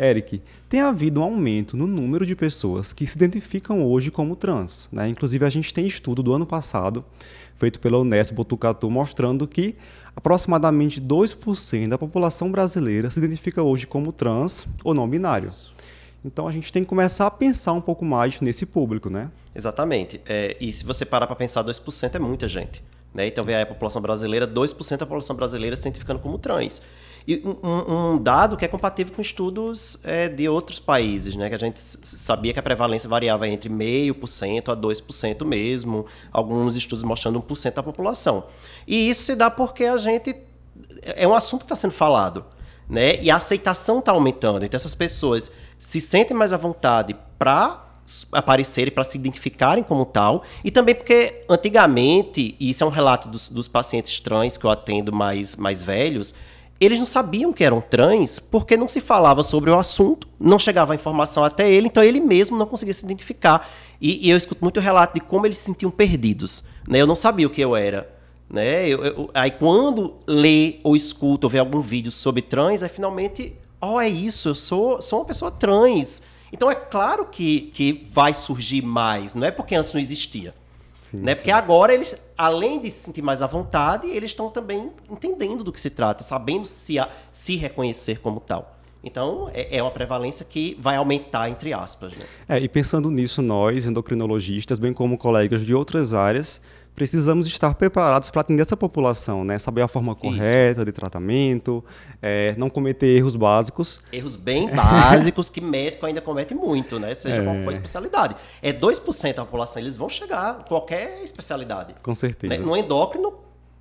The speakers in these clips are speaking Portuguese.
Eric, tem havido um aumento no número de pessoas que se identificam hoje como trans. Né? Inclusive, a gente tem estudo do ano passado, feito pela Unesp Botucatu, mostrando que aproximadamente 2% da população brasileira se identifica hoje como trans ou não binário. Então a gente tem que começar a pensar um pouco mais nesse público, né? Exatamente. É, e se você parar para pensar, 2% é muita gente. Né? Então, vê a população brasileira, 2% da população brasileira se identificando como trans. E um, um dado que é compatível com estudos é, de outros países, né? que a gente sabia que a prevalência variava entre 0,5% a 2% mesmo, alguns estudos mostrando 1% da população. E isso se dá porque a gente. É um assunto que está sendo falado. Né? E a aceitação está aumentando. Então, essas pessoas se sentem mais à vontade para aparecerem, para se identificarem como tal, e também porque antigamente, e isso é um relato dos, dos pacientes trans que eu atendo mais, mais velhos, eles não sabiam que eram trans porque não se falava sobre o assunto, não chegava a informação até ele, então ele mesmo não conseguia se identificar. E, e eu escuto muito relato de como eles se sentiam perdidos. Né? Eu não sabia o que eu era. Né? Eu, eu, aí quando lê ou escuta ou vê algum vídeo sobre trans, aí finalmente, oh, é isso, eu sou, sou uma pessoa trans. Então é claro que, que vai surgir mais, não é porque antes não existia. Sim, né? Porque agora eles, além de se sentir mais à vontade, eles estão também entendendo do que se trata, sabendo se, a, se reconhecer como tal. Então, é, é uma prevalência que vai aumentar, entre aspas. Né? É, e pensando nisso, nós, endocrinologistas, bem como colegas de outras áreas, precisamos estar preparados para atender essa população, né? Saber a forma correta Isso. de tratamento, é, não cometer erros básicos. Erros bem básicos que médico ainda comete muito, né? Seja é... qual for a especialidade. É 2% da população, eles vão chegar qualquer especialidade. Com certeza. Né? No endócrino,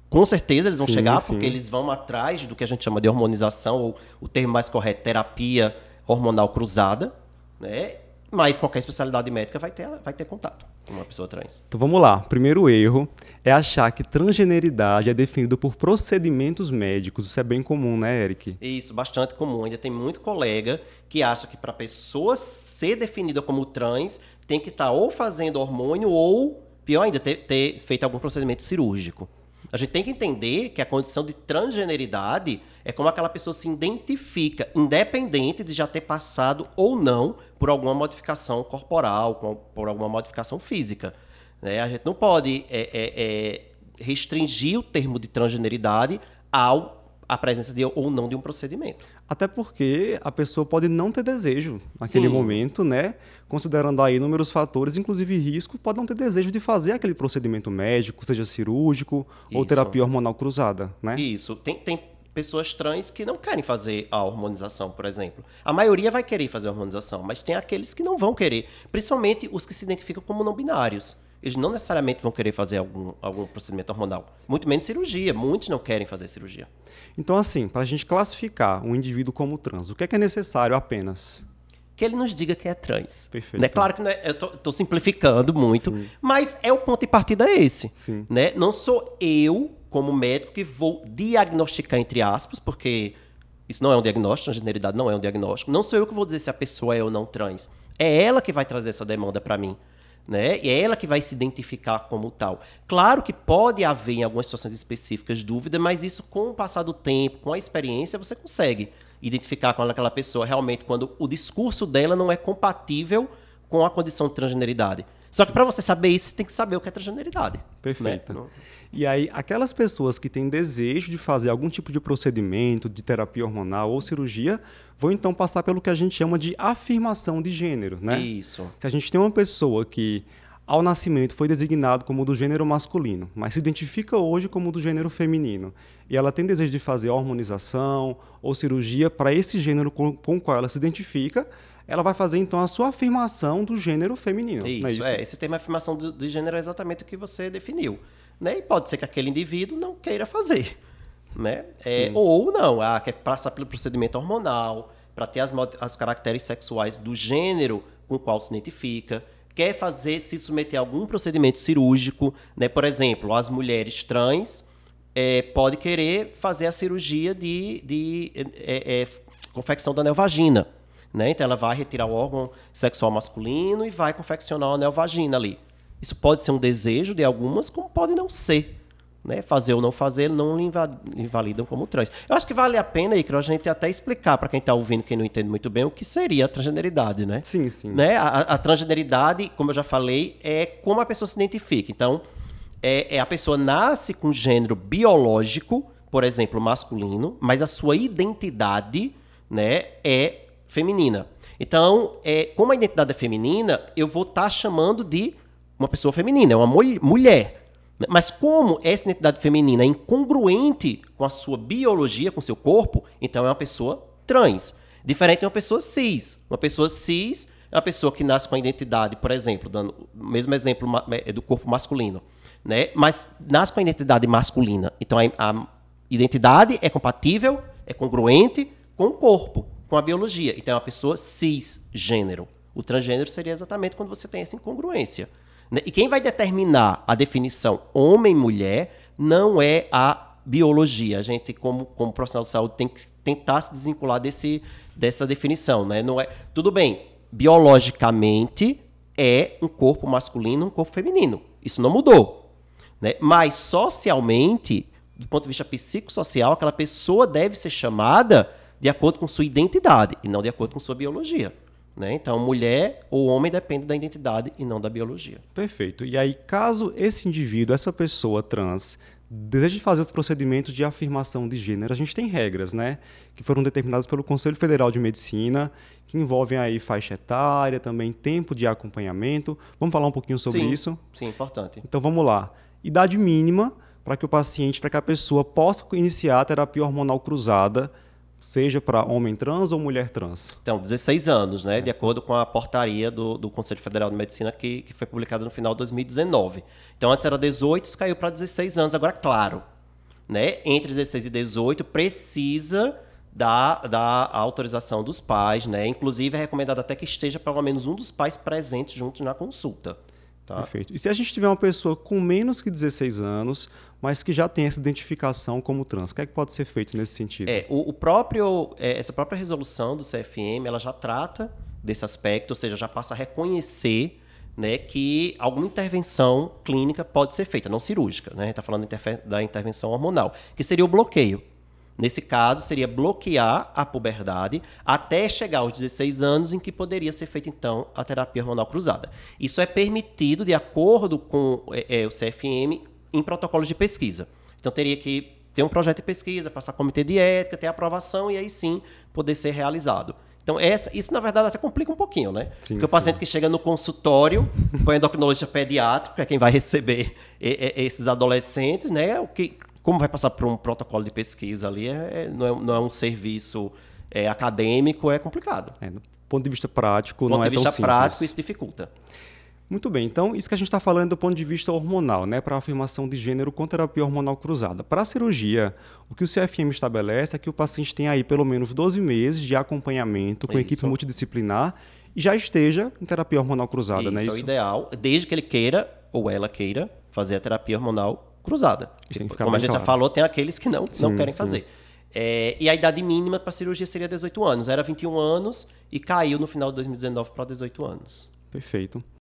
com certeza eles vão sim, chegar, sim. porque eles vão atrás do que a gente chama de hormonização, ou o termo mais correto, terapia hormonal cruzada, né? Mas qualquer especialidade médica vai ter, vai ter contato com uma pessoa trans. Então vamos lá. Primeiro erro é achar que transgeneridade é definido por procedimentos médicos. Isso é bem comum, né, Eric? Isso, bastante comum. Ainda tem muito colega que acha que para a pessoa ser definida como trans, tem que estar tá ou fazendo hormônio ou, pior ainda, ter, ter feito algum procedimento cirúrgico. A gente tem que entender que a condição de transgeneridade é como aquela pessoa se identifica, independente de já ter passado ou não por alguma modificação corporal, por alguma modificação física. Né? A gente não pode é, é, é, restringir o termo de transgeneridade ao a presença de ou não de um procedimento. Até porque a pessoa pode não ter desejo naquele Sim. momento, né? Considerando aí inúmeros fatores, inclusive risco, pode não ter desejo de fazer aquele procedimento médico, seja cirúrgico Isso. ou terapia hormonal cruzada, né? Isso. Tem, tem pessoas trans que não querem fazer a hormonização, por exemplo. A maioria vai querer fazer a hormonização, mas tem aqueles que não vão querer, principalmente os que se identificam como não binários eles não necessariamente vão querer fazer algum, algum procedimento hormonal. Muito menos cirurgia. Muitos não querem fazer cirurgia. Então, assim, para a gente classificar um indivíduo como trans, o que é, que é necessário apenas? Que ele nos diga que é trans. Perfeito. Né? Claro que é, eu estou simplificando muito, Sim. mas é o ponto de partida é esse. Sim. Né? Não sou eu, como médico, que vou diagnosticar, entre aspas, porque isso não é um diagnóstico, a generalidade não é um diagnóstico. Não sou eu que vou dizer se a pessoa é ou não trans. É ela que vai trazer essa demanda para mim né? E é ela que vai se identificar como tal. Claro que pode haver em algumas situações específicas dúvida, mas isso com o passar do tempo, com a experiência, você consegue identificar com aquela pessoa realmente quando o discurso dela não é compatível com a condição de transgeneridade. Só que para você saber isso, você tem que saber o que é transgeneridade. Perfeito. Né? E aí, aquelas pessoas que têm desejo de fazer algum tipo de procedimento, de terapia hormonal ou cirurgia, vão então passar pelo que a gente chama de afirmação de gênero, né? Isso. Se a gente tem uma pessoa que ao nascimento foi designado como do gênero masculino, mas se identifica hoje como do gênero feminino, e ela tem desejo de fazer hormonização ou cirurgia para esse gênero com, com o qual ela se identifica, ela vai fazer então a sua afirmação do gênero feminino. Isso, é, isso? é esse termo afirmação do, do, gênero é exatamente o que você definiu. Né? E pode ser que aquele indivíduo não queira fazer. Né? É, ou não, ah, quer passar pelo procedimento hormonal para ter as, as caracteres sexuais do gênero com o qual se identifica quer fazer, se submeter a algum procedimento cirúrgico, né? Por exemplo, as mulheres trans é, pode querer fazer a cirurgia de, de é, é, confecção da neovagina. Né? Então ela vai retirar o órgão sexual masculino e vai confeccionar a neovagina ali. Isso pode ser um desejo de algumas, como pode não ser. né? Fazer ou não fazer não lhe invalidam como trans. Eu acho que vale a pena, Icaro, a gente até explicar para quem está ouvindo, quem não entende muito bem, o que seria a transgeneridade, né? Sim, sim. Né? A, a transgeneridade, como eu já falei, é como a pessoa se identifica. Então, é, é a pessoa nasce com gênero biológico, por exemplo, masculino, mas a sua identidade né, é feminina. Então, é, como a identidade é feminina, eu vou estar tá chamando de uma pessoa feminina, é uma mulher. Mas como essa identidade feminina é incongruente com a sua biologia, com seu corpo, então é uma pessoa trans. Diferente de uma pessoa cis. Uma pessoa cis é uma pessoa que nasce com a identidade, por exemplo, dando o mesmo exemplo é do corpo masculino, né? Mas nasce com a identidade masculina. Então a, a identidade é compatível, é congruente com o corpo, com a biologia. Então é uma pessoa cisgênero. O transgênero seria exatamente quando você tem essa incongruência. Né? E quem vai determinar a definição homem-mulher não é a biologia. A gente, como, como profissional de saúde, tem que tentar se desvincular desse, dessa definição. Né? Não é, tudo bem, biologicamente é um corpo masculino um corpo feminino. Isso não mudou. Né? Mas socialmente, do ponto de vista psicossocial, aquela pessoa deve ser chamada de acordo com sua identidade e não de acordo com sua biologia. Né? Então, mulher ou homem depende da identidade e não da biologia. Perfeito. E aí, caso esse indivíduo, essa pessoa trans, deseje fazer os procedimentos de afirmação de gênero, a gente tem regras, né? Que foram determinadas pelo Conselho Federal de Medicina, que envolvem aí faixa etária, também tempo de acompanhamento. Vamos falar um pouquinho sobre sim, isso? Sim, importante. Então vamos lá. Idade mínima para que o paciente, para que a pessoa possa iniciar a terapia hormonal cruzada seja para homem trans ou mulher trans? Então, 16 anos, né? Certo. De acordo com a portaria do, do Conselho Federal de Medicina que, que foi publicada no final de 2019. Então, antes era 18, caiu para 16 anos. Agora, claro, né? Entre 16 e 18 precisa da, da autorização dos pais, né? Inclusive, é recomendado até que esteja pelo menos um dos pais presentes junto na consulta. Tá? Perfeito. E se a gente tiver uma pessoa com menos que 16 anos, mas que já tem essa identificação como trans, o que é que pode ser feito nesse sentido? É, o, o próprio, é, essa própria resolução do CFM, ela já trata desse aspecto, ou seja, já passa a reconhecer né, que alguma intervenção clínica pode ser feita, não cirúrgica. Né? A gente está falando da intervenção hormonal, que seria o bloqueio. Nesse caso, seria bloquear a puberdade até chegar aos 16 anos, em que poderia ser feita, então, a terapia hormonal cruzada. Isso é permitido, de acordo com é, é, o CFM, em protocolos de pesquisa. Então, teria que ter um projeto de pesquisa, passar comitê de ética, ter aprovação e aí sim poder ser realizado. Então, essa, isso, na verdade, até complica um pouquinho, né? Sim, Porque sim. o paciente que chega no consultório, o endocrinologista pediátrico, que é quem vai receber esses adolescentes, né? O que como vai passar por um protocolo de pesquisa ali, é, é, não, é não, é, um serviço é, acadêmico, é complicado. É, do ponto de vista prático, não é tão simples. Do ponto de vista prático, isso dificulta. Muito bem, então isso que a gente está falando do ponto de vista hormonal, né, para a afirmação de gênero com terapia hormonal cruzada. Para a cirurgia, o que o CFM estabelece é que o paciente tem aí pelo menos 12 meses de acompanhamento com equipe multidisciplinar e já esteja em terapia hormonal cruzada, isso, né? Isso é o ideal, desde que ele queira ou ela queira fazer a terapia hormonal cruzada. Como a gente claro. já falou, tem aqueles que não, sim, não querem sim. fazer. É, e a idade mínima para cirurgia seria 18 anos. Era 21 anos e caiu no final de 2019 para 18 anos. Perfeito.